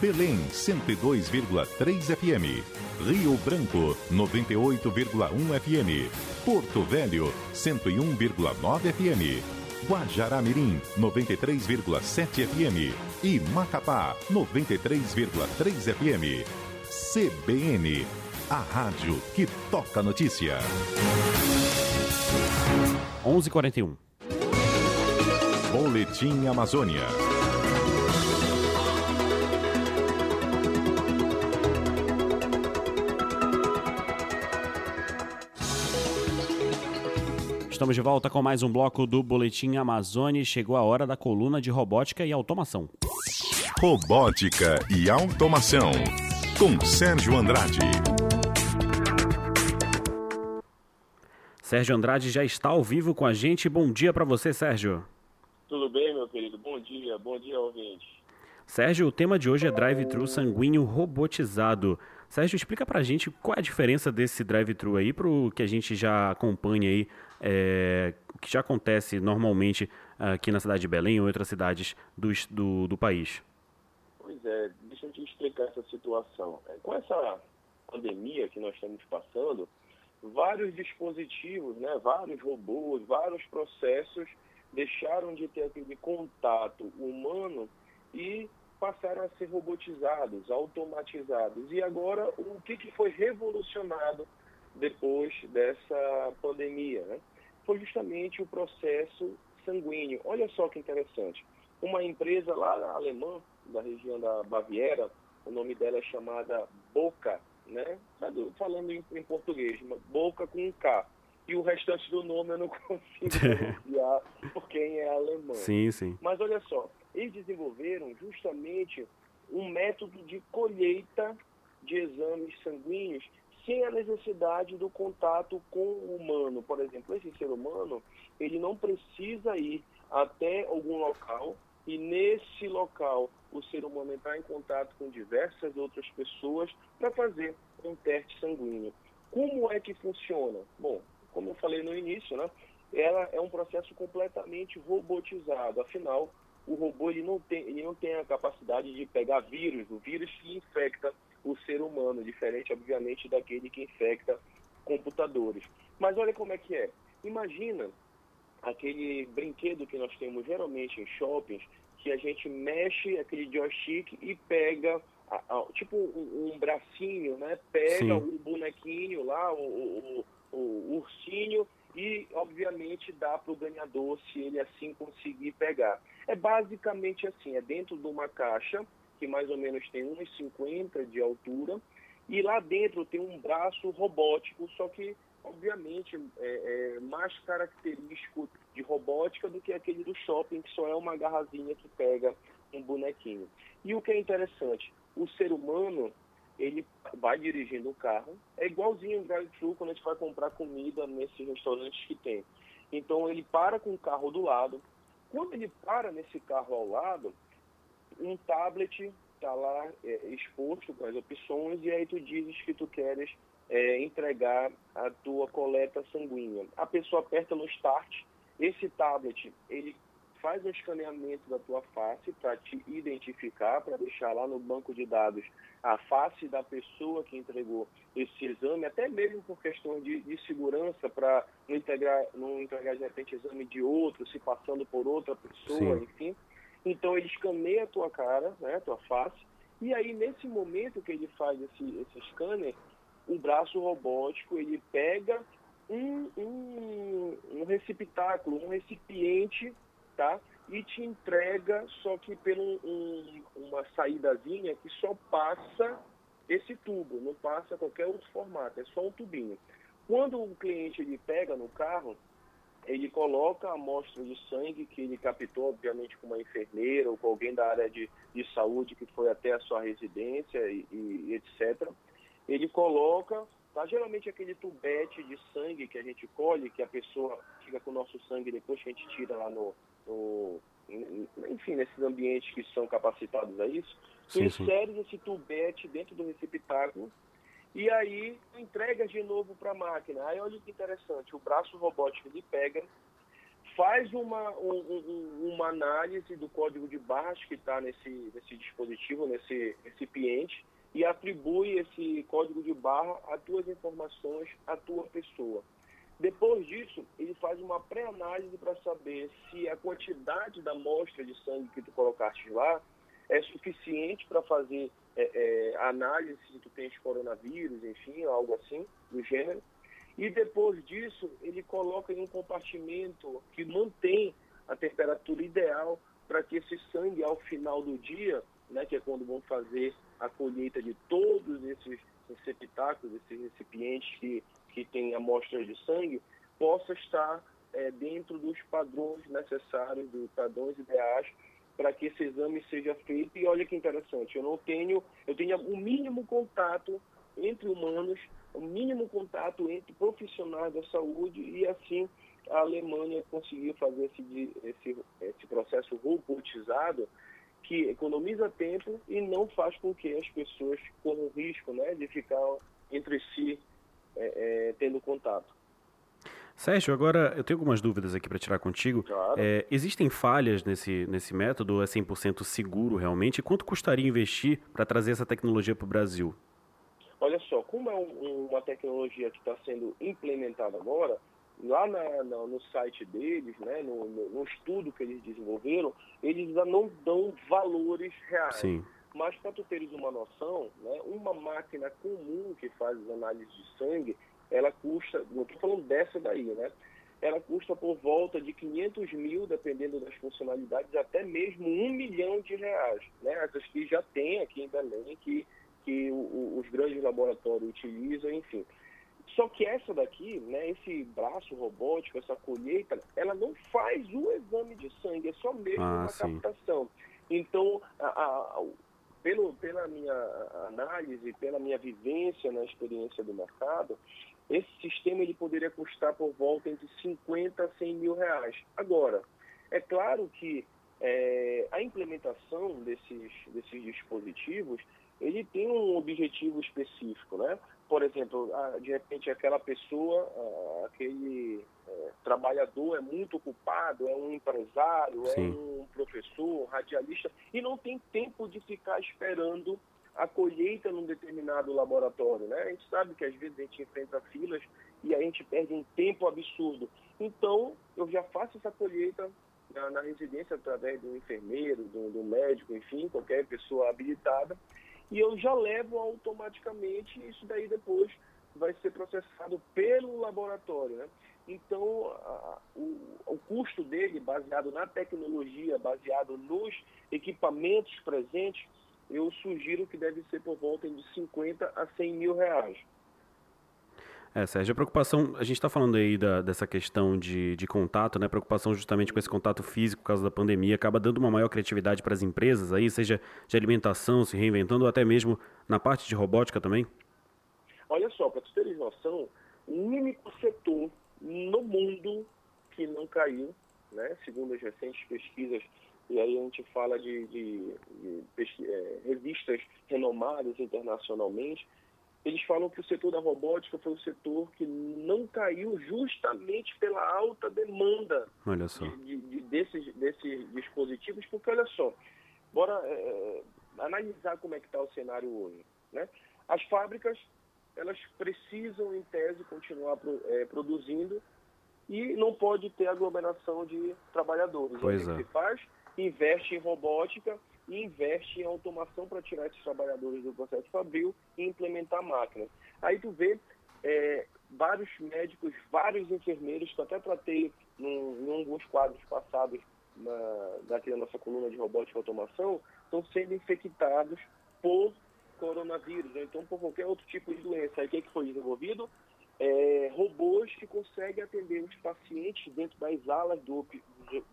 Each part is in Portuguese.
Belém 102,3 FM, Rio Branco 98,1 FM, Porto Velho 101,9 FM, Guajará-Mirim 93,7 FM e Macapá 93,3 FM. CBN, a rádio que toca notícia. 11:41. Boletim Amazônia. Estamos de volta com mais um bloco do Boletim Amazônia. Chegou a hora da coluna de robótica e automação. Robótica e automação. Com Sérgio Andrade. Sérgio Andrade já está ao vivo com a gente. Bom dia para você, Sérgio. Tudo bem, meu querido? Bom dia, bom dia, ouvinte. Sérgio, o tema de hoje é drive-thru sanguíneo robotizado. Sérgio, explica pra gente qual é a diferença desse drive-thru aí pro que a gente já acompanha aí, é, que já acontece normalmente aqui na cidade de Belém ou outras cidades do, do, do país. Pois é, deixa eu te explicar essa situação. É, com essa pandemia que nós estamos passando, vários dispositivos, né, vários robôs, vários processos deixaram de ter aquele contato humano e passaram a ser robotizados, automatizados. E agora, o que, que foi revolucionado depois dessa pandemia? Né? Foi justamente o processo sanguíneo. Olha só que interessante. Uma empresa lá alemã, da região da Baviera, o nome dela é chamada Boca, né? Falando em, em português, Boca com um K. E o restante do nome eu não consigo pronunciar por quem é alemão. Sim, sim. Mas olha só, eles desenvolveram justamente um método de colheita de exames sanguíneos sem a necessidade do contato com o humano. Por exemplo, esse ser humano, ele não precisa ir até algum local e nesse local o ser humano entrar em contato com diversas outras pessoas para fazer um teste sanguíneo. Como é que funciona? Bom, como eu falei no início, né, ela é um processo completamente robotizado. Afinal, o robô ele não tem, ele não tem a capacidade de pegar vírus, o vírus que infecta o ser humano, diferente, obviamente, daquele que infecta computadores. Mas olha como é que é. Imagina aquele brinquedo que nós temos geralmente em shoppings, que a gente mexe aquele joystick e pega a, a, tipo um, um, bracinho, né? Pega Sim. o bonequinho lá, o, o, o, ursinho e, obviamente, dá para o ganhador se ele assim conseguir pegar. É basicamente assim, é dentro de uma caixa que mais ou menos tem 1,50 de altura e lá dentro tem um braço robótico, só que, obviamente, é, é mais característico de robótica do que aquele do shopping, que só é uma garrazinha que pega um bonequinho. E o que é interessante, o ser humano ele vai dirigindo o carro. É igualzinho o drive-thru quando a gente vai comprar comida nesses restaurantes que tem. Então ele para com o carro do lado. Quando ele para nesse carro ao lado, um tablet está lá é, exposto com as opções e aí tu dizes que tu queres é, entregar a tua coleta sanguínea. A pessoa aperta no start, esse tablet ele faz um escaneamento da tua face para te identificar, para deixar lá no banco de dados a face da pessoa que entregou esse exame, até mesmo por questão de, de segurança, para não entregar, não entregar de repente exame de outro, se passando por outra pessoa, Sim. enfim. Então ele escaneia a tua cara, né, a tua face, e aí nesse momento que ele faz esse, esse scanner, o braço robótico ele pega um, um, um receptáculo, um recipiente tá? E te entrega, só que por um, uma saídazinha que só passa esse tubo, não passa qualquer outro formato, é só um tubinho. Quando o cliente ele pega no carro, ele coloca a amostra de sangue que ele captou, obviamente, com uma enfermeira ou com alguém da área de, de saúde que foi até a sua residência e, e etc. Ele coloca, tá? Geralmente aquele tubete de sangue que a gente colhe, que a pessoa fica com o nosso sangue depois que a gente tira lá no, no, enfim, nesses ambientes que são capacitados a isso, tu insere esse tubete dentro do receptáculo e aí entrega de novo para a máquina. Aí olha que interessante, o braço robótico ele pega, faz uma, um, uma análise do código de barras que está nesse, nesse dispositivo, nesse recipiente, e atribui esse código de barra a tuas informações, à tua pessoa. Depois disso, ele faz uma pré-análise para saber se a quantidade da amostra de sangue que tu colocaste lá é suficiente para fazer é, é, análise se tu tens coronavírus, enfim, algo assim do gênero. E depois disso, ele coloca em um compartimento que mantém temperatura ideal para que esse sangue, ao final do dia, né, que é quando vão fazer a colheita de todos esses receptáculos, esses recipientes que, que têm amostras de sangue, possa estar é, dentro dos padrões necessários, dos padrões ideais para que esse exame seja feito. E olha que interessante, eu não tenho, eu tenho o mínimo contato entre humanos, o mínimo contato entre profissionais da saúde e assim a Alemanha conseguiu fazer esse, esse, esse processo robotizado que economiza tempo e não faz com que as pessoas corram risco né, de ficar entre si é, é, tendo contato. Sérgio, agora eu tenho algumas dúvidas aqui para tirar contigo. Claro. É, existem falhas nesse, nesse método? É 100% seguro realmente? Quanto custaria investir para trazer essa tecnologia para o Brasil? Olha só, como é um, uma tecnologia que está sendo implementada agora, lá na, na, no site deles, né, no, no, no, estudo que eles desenvolveram, eles ainda não dão valores reais. Sim. Mas para tu teres uma noção, né, uma máquina comum que faz análise de sangue, ela custa, não estou falando dessa daí, né? Ela custa por volta de 500 mil, dependendo das funcionalidades, até mesmo um milhão de reais. Né? Essas que já tem aqui em Belém, que, que o, os grandes laboratórios utilizam, enfim. Só que essa daqui, né, esse braço robótico, essa colheita, ela não faz o exame de sangue, é só mesmo ah, uma sim. captação. Então, a, a, pelo, pela minha análise, pela minha vivência na experiência do mercado, esse sistema ele poderia custar por volta entre 50 a 100 mil reais. Agora, é claro que é, a implementação desses, desses dispositivos ele tem um objetivo específico, né? Por exemplo, de repente aquela pessoa, aquele é, trabalhador é muito ocupado, é um empresário, é Sim. é um professor, radialista, e não tem tempo de ficar esperando a colheita num determinado laboratório, né? A gente sabe que às vezes a gente enfrenta filas e a gente perde um tempo absurdo. Então, eu já faço essa colheita na, na residência através do enfermeiro, do, do médico, enfim, qualquer pessoa habilitada, e eu já levo automaticamente isso daí depois vai ser processado pelo laboratório, né? Então, a, o, o custo dele, baseado na tecnologia, baseado nos equipamentos presentes, eu sugiro que deve ser por volta de 50 a 100 mil reais. É, Sérgio, a preocupação, a gente está falando aí da, dessa questão de, de contato, né? Preocupação justamente com esse contato físico por causa da pandemia, acaba dando uma maior criatividade para as empresas aí, seja de alimentação, se reinventando, ou até mesmo na parte de robótica também? Olha só, para tu teres noção, o único setor no mundo que não caiu, né? Segundo as recentes pesquisas e aí a gente fala de, de, de é, revistas renomadas internacionalmente, eles falam que o setor da robótica foi o setor que não caiu justamente pela alta demanda de, de, desses, desses dispositivos, porque olha só, bora é, é analisar como é que está o cenário hoje. Né? As fábricas, elas precisam, em tese, continuar pro, é, produzindo e não pode ter aglomeração de trabalhadores. Pois é. O que se faz? investe em robótica e investe em automação para tirar esses trabalhadores do processo fabril e implementar máquinas. Aí tu vê é, vários médicos, vários enfermeiros, que eu até tratei num, em alguns quadros passados na, daqui da nossa coluna de robótica e automação, estão sendo infectados por coronavírus, ou então por qualquer outro tipo de doença. Aí o que, é que foi desenvolvido? É, robôs que conseguem atender os pacientes dentro das alas do,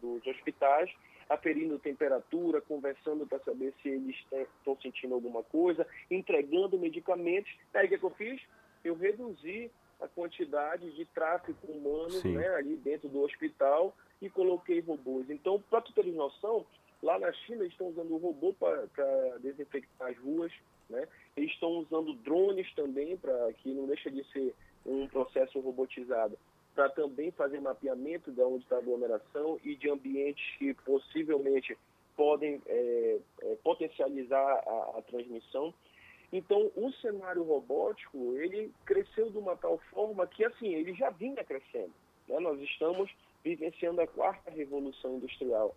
dos hospitais aferindo temperatura, conversando para saber se eles estão sentindo alguma coisa, entregando medicamentos. Aí o que, é que eu fiz? Eu reduzi a quantidade de tráfico humano né, ali dentro do hospital e coloquei robôs. Então, para tu ter noção, lá na China eles estão usando o robô para desinfectar as ruas, né? eles estão usando drones também, para que não deixa de ser um processo robotizado para também fazer mapeamento de onde está a aglomeração e de ambientes que possivelmente podem é, é, potencializar a, a, transmissão. Então, o cenário robótico, ele cresceu de uma tal forma que, assim, ele já vinha crescendo. Né? Nós estamos vivenciando a quarta revolução industrial.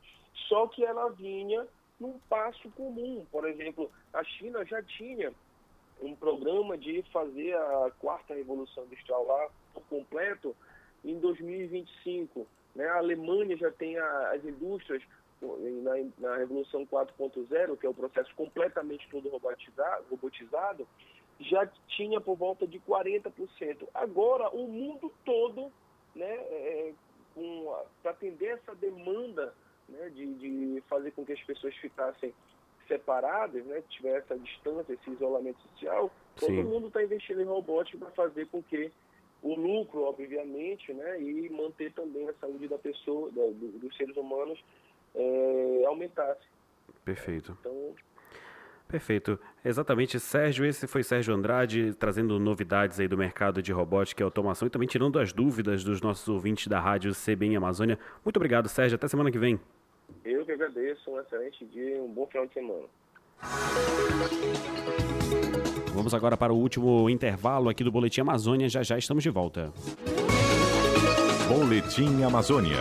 Só que ela vinha num passo comum. Por exemplo, a China já tinha um programa de fazer a quarta revolução industrial lá por completo em 2025. Né? A Alemanha já tem a, as indústrias na, na Revolução 4.0, que é o processo completamente todo robotizado, robotizado, já tinha por volta de 40%. Agora, o mundo todo, né, é, para atender essa demanda né, de, de fazer com que as pessoas ficassem separadas, né, tiver essa distância, esse isolamento social, Sim. todo mundo está investindo em robótica para fazer com que o lucro, obviamente, né, e manter também a saúde da pessoa, da, do, dos seres humanos é, aumentasse. Perfeito. Então, Perfeito. Exatamente, Sérgio, esse foi Sérgio Andrade trazendo novidades aí do mercado de robótica e automação e também tirando as dúvidas dos nossos ouvintes da rádio CBN Amazônia. Muito obrigado, Sérgio. Até semana que vem. Eu que agradeço. Um excelente dia e um bom final de semana. Vamos agora para o último intervalo aqui do Boletim Amazônia. Já já estamos de volta. Boletim Amazônia.